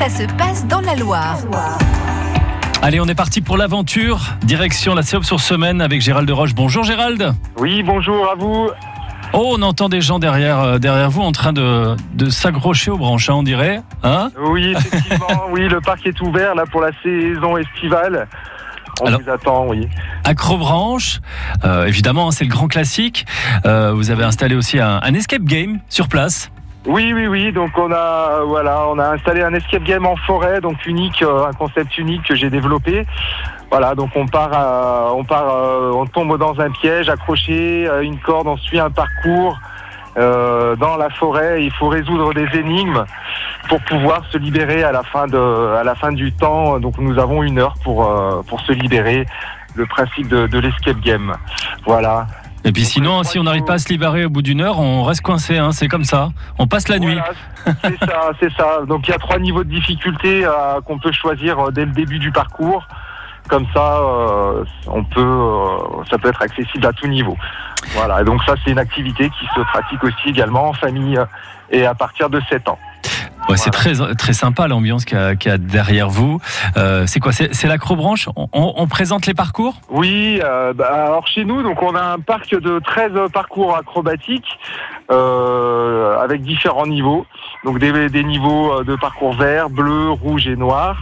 ça se passe dans la Loire. Allez, on est parti pour l'aventure. Direction la Séop sur semaine avec Gérald de Roche. Bonjour Gérald. Oui, bonjour à vous. Oh, on entend des gens derrière, euh, derrière vous en train de, de s'accrocher aux branches, hein, on dirait. Hein Oui, effectivement, oui, le parc est ouvert là pour la saison estivale. On Alors- vous attend, oui. Acrobranche, euh, évidemment, hein, c'est le grand classique. Euh, vous avez installé aussi un, un escape game sur place. Oui, oui, oui. Donc on a, euh, voilà, on a installé un escape game en forêt, donc unique, euh, un concept unique que j'ai développé. Voilà, donc on part, à- on part, euh, on tombe dans un piège, accroché à une corde, on suit un parcours euh, dans la forêt. Il faut résoudre des énigmes pour pouvoir se libérer à la fin de, à la fin du temps. Donc nous avons une heure pour euh, pour se libérer. Le principe de, de l'escape game. Voilà. Et puis sinon, si on n'arrive pas à se libérer au bout d'une heure, on reste coincé, hein, c'est comme ça. On passe la nuit. C'est ça, c'est ça. Donc il y a trois niveaux de difficulté euh, qu'on peut choisir euh, dès le début du parcours. Comme ça, euh, on peut, ça peut être accessible à tout niveau. Voilà. Et donc ça, c'est une activité qui se pratique aussi également en famille et à partir de 7 ans. Ouais, c'est très, très sympa l'ambiance qu'il y, a- qu'il y a derrière vous. Euh, c'est quoi C'est l'acrobranche? On, présente les parcours? Oui, euh, bah, alors chez nous, donc on a un parc de 13 parcours acrobatiques euh, avec différents niveaux. Donc des, des niveaux euh, de parcours vert, bleu, rouge et noir.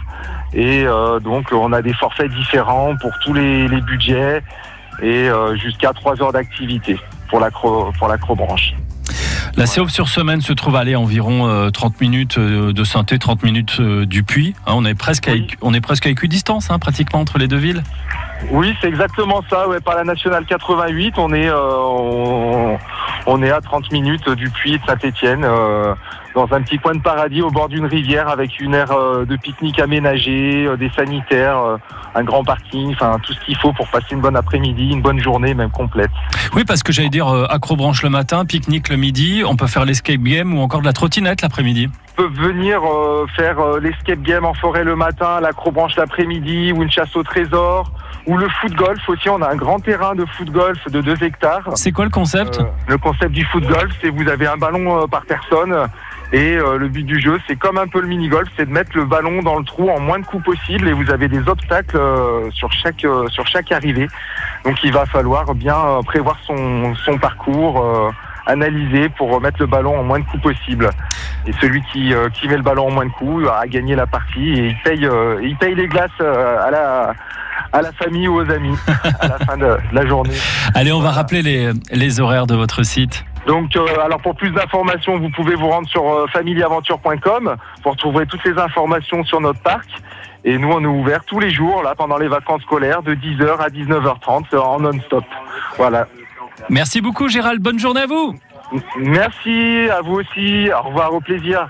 Et donc on a des forfaits différents pour tous les, les budgets et jusqu'à 3 heures d'activité pour l'acrobranche. La Séop sur semaine se trouve à aller environ euh, 30 minutes euh, de Sainté, 30 minutes euh, du Puy. Hein, on, est presque à, Oui. on est presque à équidistance, hein, pratiquement, entre les deux villes. Oui, c'est exactement ça. Ouais, par la nationale 88, on est euh, on, on est à 30 minutes du puits de Saint-Étienne, euh, dans un petit coin de paradis au bord d'une rivière avec une aire euh, de pique-nique aménagée, euh, des sanitaires, un grand parking, enfin tout ce qu'il faut pour passer une bonne après-midi, une bonne journée même complète. Oui, parce que j'allais dire acrobranche le matin, pique-nique le midi, on peut faire l'escape game ou encore de la trottinette l'après-midi. peuvent venir euh, faire euh, l'escape game en forêt le matin, l'acrobranche l'après-midi ou une chasse au trésor ou le foot golf aussi. On a un grand terrain de foot golf de 2 hectares. C'est quoi le concept Euh, le concept du foot golf, c'est vous avez un ballon euh, par personne et euh, le but du jeu, c'est comme un peu le mini golf, c'est de mettre le ballon dans le trou en moins de coups possible et vous avez des obstacles euh, sur chaque euh, sur chaque arrivée. Donc il va falloir bien prévoir son son parcours. analyser pour mettre le ballon en moins de coups possible. Et celui qui, qui met le ballon en moins de coups a gagné la partie et il paye, il paye les glaces à, la, à la famille ou aux amis à la fin de, la journée. Allez, on va rappeler les, les horaires de votre site. Donc, euh, alors pour plus d'informations, vous pouvez vous rendre sur euh, familyaventure.com pour trouver toutes les informations sur notre parc. Et nous, on est ouvert tous les jours, là, pendant les vacances scolaires, de 10h à 19h30 euh, en non-stop. Voilà. Merci beaucoup Gérald, bonne journée à vous Merci à vous aussi. Au revoir, au plaisir.